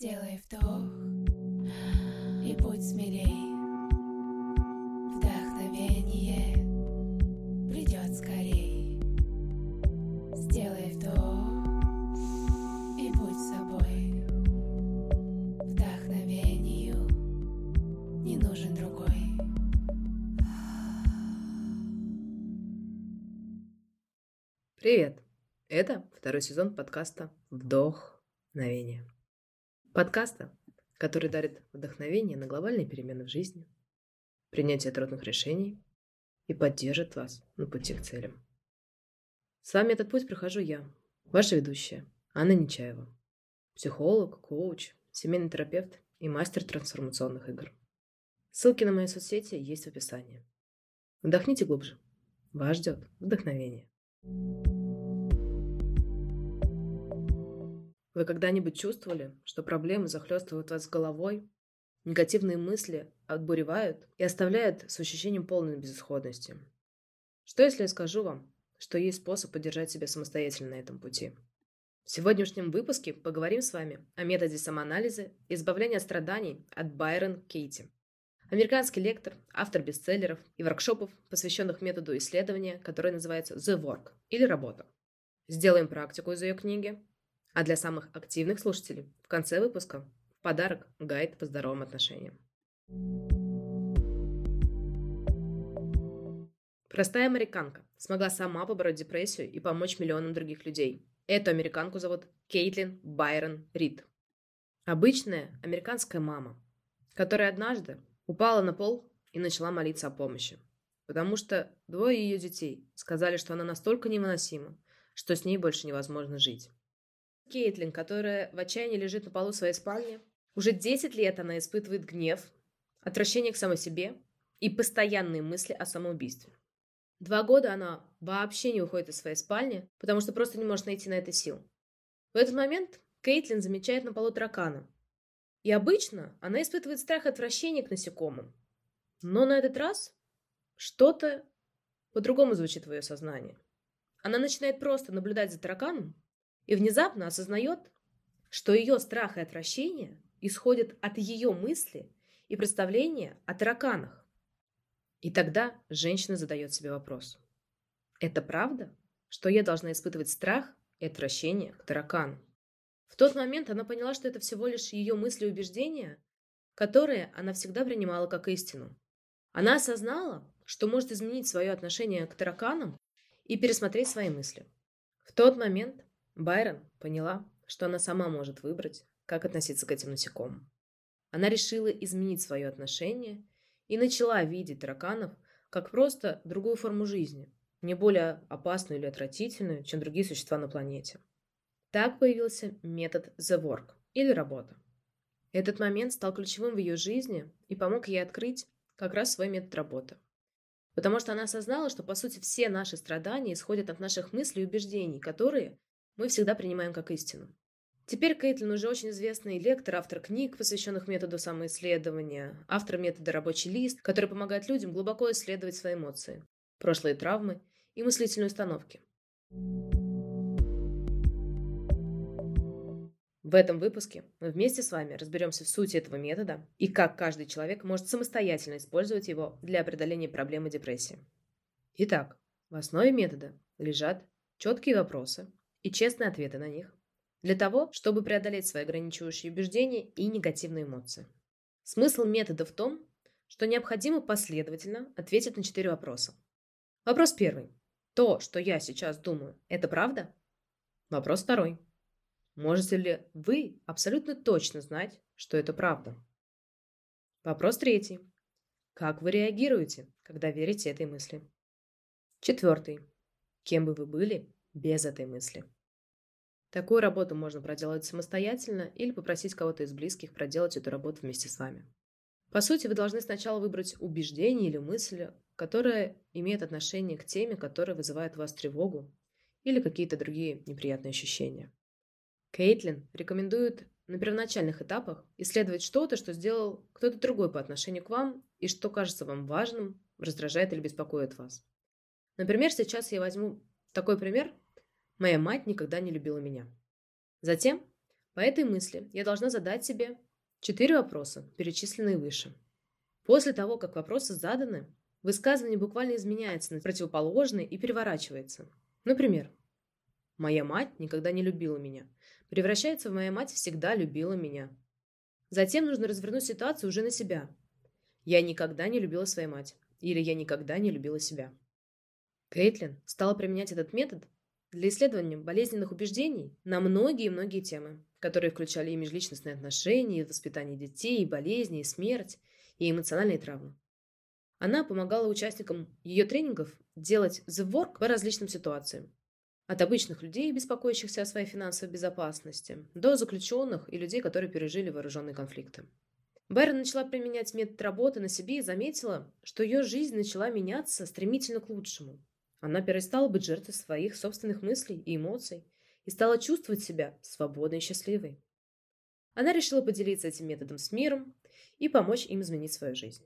Сделай вдох и будь смелей. Вдохновение придет скорей. Сделай вдох и будь собой. Вдохновению не нужен другой. Привет! Это второй сезон подкаста «Вдохновение». Подкаста, который дарит вдохновение на глобальные перемены в жизни, принятие трудных решений и поддержит вас на пути к целям. С вами этот путь прохожу я, ваша ведущая, Анна Нечаева, психолог, коуч, семейный терапевт и мастер трансформационных игр. Ссылки на мои соцсети есть в описании. Вдохните глубже. Вас ждет вдохновение. Вы когда-нибудь чувствовали, что проблемы захлестывают вас головой, негативные мысли отбуревают и оставляют с ощущением полной безысходности? Что если я скажу вам, что есть способ поддержать себя самостоятельно на этом пути? В сегодняшнем выпуске поговорим с вами о методе самоанализа и избавления от страданий от Байрон Кейти. Американский лектор, автор бестселлеров и воркшопов, посвященных методу исследования, который называется The Work или «Работа». Сделаем практику из ее книги, а для самых активных слушателей в конце выпуска в подарок гайд по здоровым отношениям. Простая американка смогла сама побороть депрессию и помочь миллионам других людей. Эту американку зовут Кейтлин Байрон Рид. Обычная американская мама, которая однажды упала на пол и начала молиться о помощи. Потому что двое ее детей сказали, что она настолько невыносима, что с ней больше невозможно жить. Кейтлин, которая в отчаянии лежит на полу своей спальни. Уже 10 лет она испытывает гнев, отвращение к самой себе и постоянные мысли о самоубийстве. Два года она вообще не уходит из своей спальни, потому что просто не может найти на это сил. В этот момент Кейтлин замечает на полу таракана. И обычно она испытывает страх и отвращение к насекомым. Но на этот раз что-то по-другому звучит в ее сознании. Она начинает просто наблюдать за тараканом и внезапно осознает, что ее страх и отвращение исходят от ее мысли и представления о тараканах. И тогда женщина задает себе вопрос. Это правда, что я должна испытывать страх и отвращение к таракану? В тот момент она поняла, что это всего лишь ее мысли и убеждения, которые она всегда принимала как истину. Она осознала, что может изменить свое отношение к тараканам и пересмотреть свои мысли. В тот момент Байрон поняла, что она сама может выбрать, как относиться к этим насекомым. Она решила изменить свое отношение и начала видеть тараканов как просто другую форму жизни, не более опасную или отвратительную, чем другие существа на планете. Так появился метод The Work или работа. Этот момент стал ключевым в ее жизни и помог ей открыть как раз свой метод работы. Потому что она осознала, что по сути все наши страдания исходят от наших мыслей и убеждений, которые мы всегда принимаем как истину. Теперь Кейтлин уже очень известный лектор, автор книг, посвященных методу самоисследования, автор метода «Рабочий лист», который помогает людям глубоко исследовать свои эмоции, прошлые травмы и мыслительные установки. В этом выпуске мы вместе с вами разберемся в сути этого метода и как каждый человек может самостоятельно использовать его для преодоления проблемы депрессии. Итак, в основе метода лежат четкие вопросы, и честные ответы на них, для того, чтобы преодолеть свои ограничивающие убеждения и негативные эмоции. Смысл метода в том, что необходимо последовательно ответить на четыре вопроса. Вопрос первый. То, что я сейчас думаю, это правда? Вопрос второй. Можете ли вы абсолютно точно знать, что это правда? Вопрос третий. Как вы реагируете, когда верите этой мысли? Четвертый. Кем бы вы были без этой мысли. Такую работу можно проделать самостоятельно или попросить кого-то из близких проделать эту работу вместе с вами. По сути, вы должны сначала выбрать убеждение или мысль, которая имеет отношение к теме, которая вызывает у вас тревогу или какие-то другие неприятные ощущения. Кейтлин рекомендует на первоначальных этапах исследовать что-то, что сделал кто-то другой по отношению к вам и что кажется вам важным, раздражает или беспокоит вас. Например, сейчас я возьму такой пример, Моя мать никогда не любила меня. Затем По этой мысли я должна задать себе четыре вопроса, перечисленные выше. После того, как вопросы заданы, высказывание буквально изменяется на противоположное и переворачивается. Например, «Моя мать никогда не любила меня» превращается в «Моя мать всегда любила меня». Затем нужно развернуть ситуацию уже на себя. «Я никогда не любила свою мать» или «Я никогда не любила себя». Кейтлин стала применять этот метод для исследования болезненных убеждений на многие-многие темы, которые включали и межличностные отношения, и воспитание детей, и болезни, и смерть, и эмоциональные травмы. Она помогала участникам ее тренингов делать the work по различным ситуациям. От обычных людей, беспокоящихся о своей финансовой безопасности, до заключенных и людей, которые пережили вооруженные конфликты. Байрон начала применять метод работы на себе и заметила, что ее жизнь начала меняться стремительно к лучшему. Она перестала быть жертвой своих собственных мыслей и эмоций и стала чувствовать себя свободной и счастливой. Она решила поделиться этим методом с миром и помочь им изменить свою жизнь.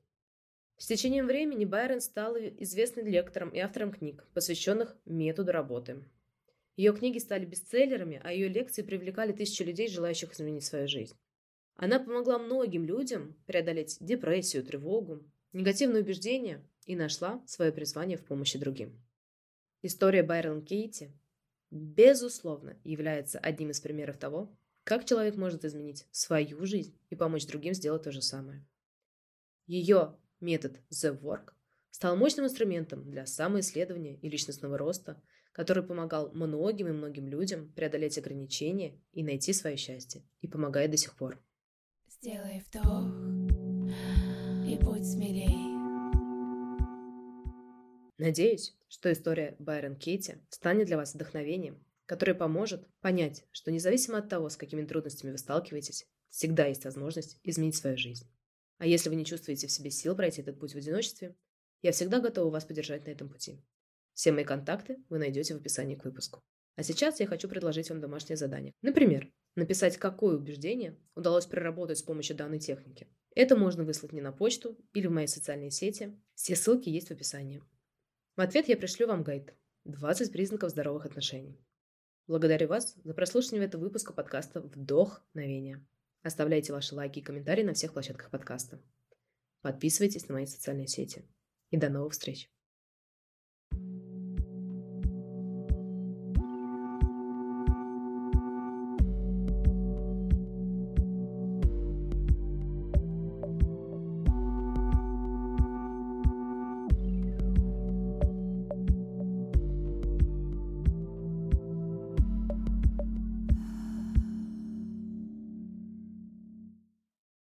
С течением времени Байрон стала известным лектором и автором книг, посвященных методу работы. Ее книги стали бестселлерами, а ее лекции привлекали тысячи людей, желающих изменить свою жизнь. Она помогла многим людям преодолеть депрессию, тревогу, негативные убеждения и нашла свое призвание в помощи другим. История Байрон Кейти, безусловно, является одним из примеров того, как человек может изменить свою жизнь и помочь другим сделать то же самое. Ее метод The Work стал мощным инструментом для самоисследования и личностного роста, который помогал многим и многим людям преодолеть ограничения и найти свое счастье, и помогает до сих пор. Сделай вдох и будь смелей. Надеюсь, что история Байрон Кейти станет для вас вдохновением, которое поможет понять, что независимо от того, с какими трудностями вы сталкиваетесь, всегда есть возможность изменить свою жизнь. А если вы не чувствуете в себе сил пройти этот путь в одиночестве, я всегда готова вас поддержать на этом пути. Все мои контакты вы найдете в описании к выпуску. А сейчас я хочу предложить вам домашнее задание. Например, написать, какое убеждение удалось проработать с помощью данной техники. Это можно выслать мне на почту или в мои социальные сети. Все ссылки есть в описании. В ответ я пришлю вам гайд «20 признаков здоровых отношений». Благодарю вас за прослушивание этого выпуска подкаста «Вдохновение». Оставляйте ваши лайки и комментарии на всех площадках подкаста. Подписывайтесь на мои социальные сети. И до новых встреч!